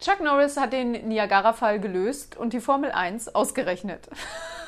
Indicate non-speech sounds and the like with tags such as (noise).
Chuck Norris hat den Niagara-Fall gelöst und die Formel 1 ausgerechnet. (laughs)